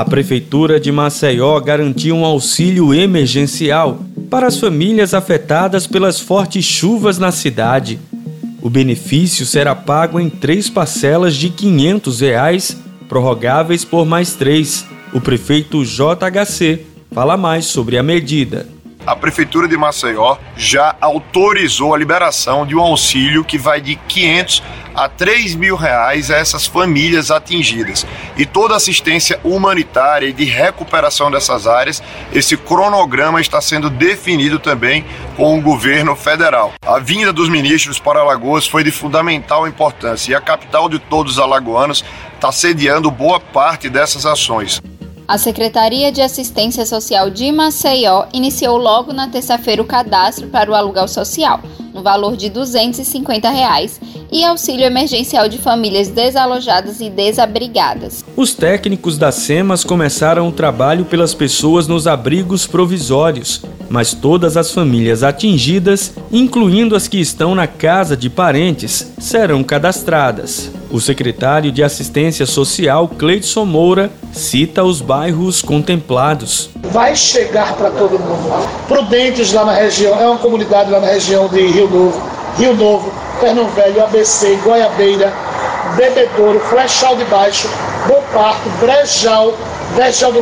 A Prefeitura de Maceió garantiu um auxílio emergencial para as famílias afetadas pelas fortes chuvas na cidade. O benefício será pago em três parcelas de 500 reais, prorrogáveis por mais três. O prefeito JHC fala mais sobre a medida a Prefeitura de Maceió já autorizou a liberação de um auxílio que vai de 500 a 3 mil reais a essas famílias atingidas. E toda assistência humanitária e de recuperação dessas áreas, esse cronograma está sendo definido também com o governo federal. A vinda dos ministros para Alagoas foi de fundamental importância e a capital de todos os alagoanos está sediando boa parte dessas ações. A Secretaria de Assistência Social de Maceió iniciou logo na terça-feira o cadastro para o aluguel social, no valor de 250 reais, e auxílio emergencial de famílias desalojadas e desabrigadas. Os técnicos da SEMAS começaram o trabalho pelas pessoas nos abrigos provisórios, mas todas as famílias atingidas, incluindo as que estão na casa de parentes, serão cadastradas. O secretário de Assistência Social, Cleidson Moura, cita os bairros contemplados. Vai chegar para todo mundo. Prudentes lá na região, é uma comunidade lá na região de Rio Novo, Rio Novo, Pernão Velho, ABC, Goiabeira, Bebedouro, Flechal de Baixo, Bom Parto, Brejal, Brejal do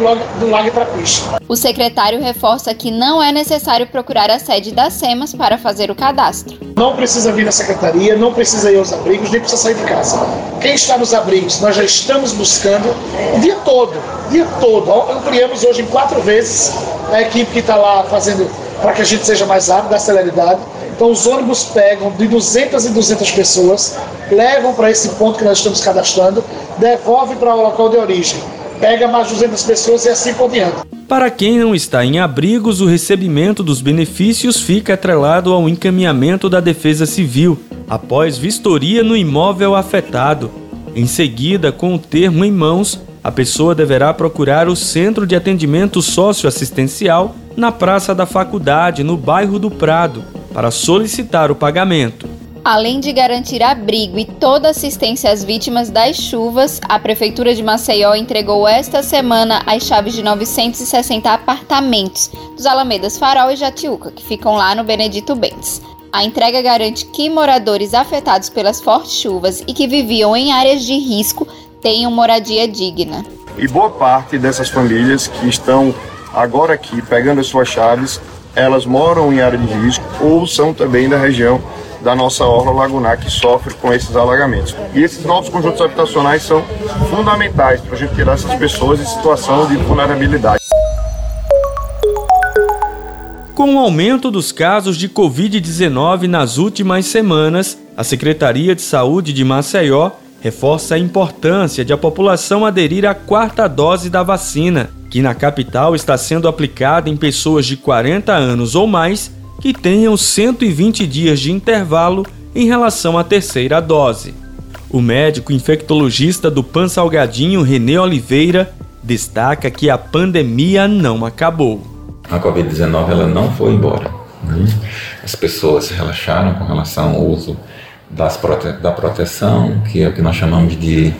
Lago, Trapiche. O secretário reforça que não é necessário procurar a sede da SEMAS para fazer o cadastro. Não precisa vir na secretaria, não precisa ir aos abrigos, nem precisa sair de casa. Quem está nos abrigos, nós já estamos buscando o dia todo, dia todo. Ampliamos hoje em quatro vezes a equipe que está lá fazendo para que a gente seja mais rápido, da celeridade. Então os ônibus pegam de 200 em 200 pessoas, levam para esse ponto que nós estamos cadastrando, devolvem para o local de origem, pega mais 200 pessoas e assim por diante. Para quem não está em abrigos, o recebimento dos benefícios fica atrelado ao encaminhamento da Defesa Civil, após vistoria no imóvel afetado. Em seguida, com o termo em mãos, a pessoa deverá procurar o Centro de Atendimento Socioassistencial na Praça da Faculdade, no bairro do Prado, para solicitar o pagamento. Além de garantir abrigo e toda assistência às vítimas das chuvas, a Prefeitura de Maceió entregou esta semana as chaves de 960 apartamentos dos Alamedas Farol e Jatiuca, que ficam lá no Benedito Bentes. A entrega garante que moradores afetados pelas fortes chuvas e que viviam em áreas de risco tenham moradia digna. E boa parte dessas famílias que estão agora aqui pegando as suas chaves elas moram em área de risco ou são também da região da nossa orla lagunar que sofre com esses alagamentos. E esses novos conjuntos habitacionais são fundamentais para a gente tirar essas pessoas em situação de vulnerabilidade. Com o aumento dos casos de Covid-19 nas últimas semanas, a Secretaria de Saúde de Maceió reforça a importância de a população aderir à quarta dose da vacina que na capital está sendo aplicada em pessoas de 40 anos ou mais que tenham 120 dias de intervalo em relação à terceira dose. O médico infectologista do Pan Salgadinho, Renê Oliveira, destaca que a pandemia não acabou. A Covid-19 ela não foi embora. Né? As pessoas relaxaram com relação ao uso prote da proteção, que é o que nós chamamos de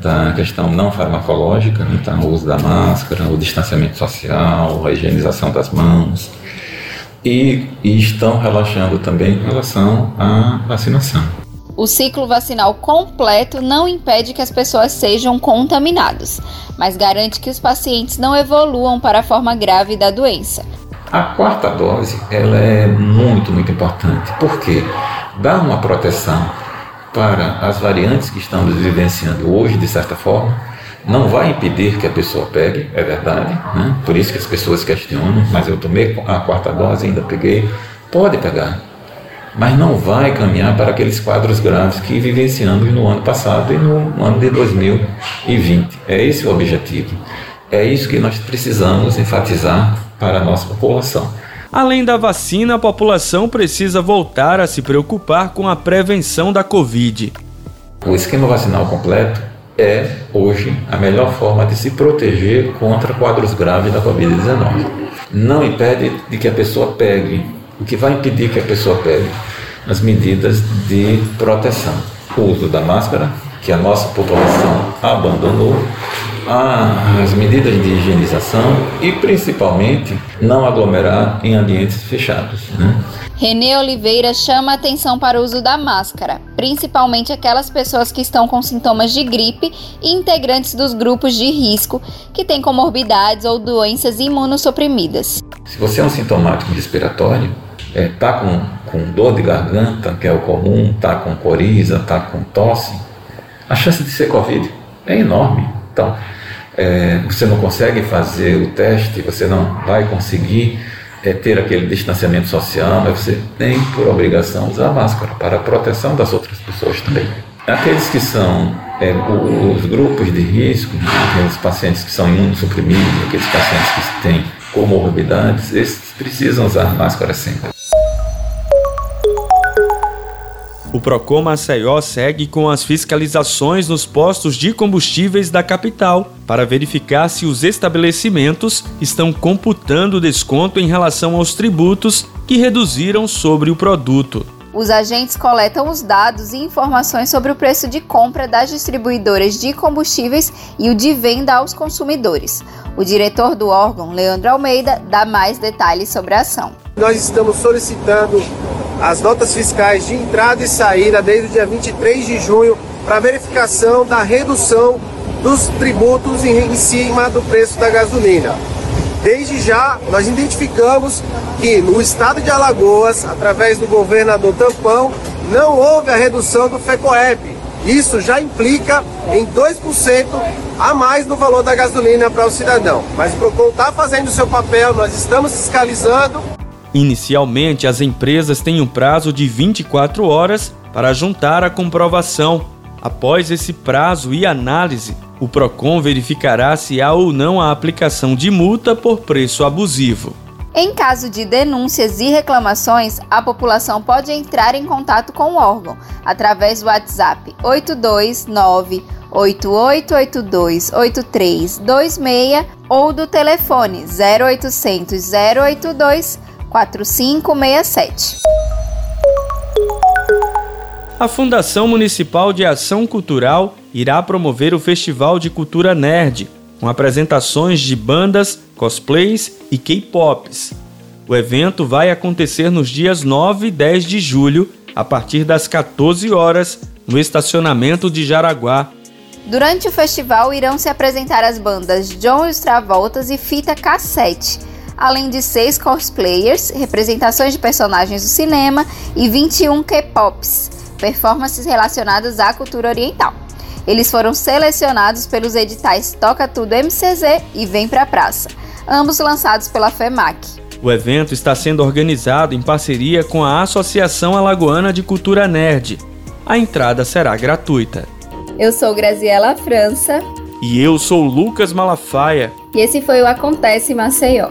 da questão não farmacológica, né? então o uso da máscara, o distanciamento social, a higienização das mãos, e, e estão relaxando também com relação à vacinação. O ciclo vacinal completo não impede que as pessoas sejam contaminadas, mas garante que os pacientes não evoluam para a forma grave da doença. A quarta dose ela é muito, muito importante, porque dá uma proteção para as variantes que estamos vivenciando hoje, de certa forma, não vai impedir que a pessoa pegue, é verdade, né? por isso que as pessoas questionam, mas eu tomei a quarta dose, ainda peguei, pode pegar, mas não vai caminhar para aqueles quadros graves que vivenciamos no ano passado e no ano de 2020. É esse o objetivo. É isso que nós precisamos enfatizar para a nossa população. Além da vacina, a população precisa voltar a se preocupar com a prevenção da Covid. O esquema vacinal completo é, hoje, a melhor forma de se proteger contra quadros graves da Covid-19. Não impede de que a pessoa pegue. O que vai impedir que a pessoa pegue? As medidas de proteção. O uso da máscara, que a nossa população abandonou, as medidas de higienização e principalmente não aglomerar em ambientes fechados. Né? Renê Oliveira chama atenção para o uso da máscara, principalmente aquelas pessoas que estão com sintomas de gripe e integrantes dos grupos de risco que têm comorbidades ou doenças imunossuprimidas. Se você é um sintomático respiratório, é, tá com, com dor de garganta, que é o comum, tá com coriza, tá com tosse, a chance de ser Covid é enorme. Então, é, você não consegue fazer o teste, você não vai conseguir é, ter aquele distanciamento social, mas você tem por obrigação usar máscara para a proteção das outras pessoas também. Aqueles que são é, os grupos de risco, aqueles pacientes que são imunossuprimidos, aqueles pacientes que têm comorbidades, esses precisam usar máscara sempre. O Procon Maceió segue com as fiscalizações nos postos de combustíveis da capital para verificar se os estabelecimentos estão computando desconto em relação aos tributos que reduziram sobre o produto. Os agentes coletam os dados e informações sobre o preço de compra das distribuidoras de combustíveis e o de venda aos consumidores. O diretor do órgão, Leandro Almeida, dá mais detalhes sobre a ação. Nós estamos solicitando as notas fiscais de entrada e saída desde o dia 23 de junho para verificação da redução dos tributos em cima do preço da gasolina. Desde já, nós identificamos que no estado de Alagoas, através do governador Tampão, não houve a redução do FECOEP. Isso já implica em 2% a mais no valor da gasolina para o cidadão. Mas o PROCON está fazendo o seu papel, nós estamos fiscalizando Inicialmente, as empresas têm um prazo de 24 horas para juntar a comprovação. Após esse prazo e análise, o PROCON verificará se há ou não a aplicação de multa por preço abusivo. Em caso de denúncias e reclamações, a população pode entrar em contato com o órgão através do WhatsApp 829 8882 8326 ou do telefone 0800 082 4567. A Fundação Municipal de Ação Cultural irá promover o Festival de Cultura Nerd, com apresentações de bandas, cosplays e K-pops. O evento vai acontecer nos dias 9 e 10 de julho, a partir das 14 horas, no estacionamento de Jaraguá. Durante o festival irão se apresentar as bandas John Stravoltas e Fita Cassete além de seis cosplayers, representações de personagens do cinema e 21 K-pops, performances relacionadas à cultura oriental. Eles foram selecionados pelos editais Toca Tudo MCZ e Vem Pra Praça, ambos lançados pela FEMAC. O evento está sendo organizado em parceria com a Associação Alagoana de Cultura Nerd. A entrada será gratuita. Eu sou Graziela França. E eu sou Lucas Malafaia. E esse foi o Acontece Maceió.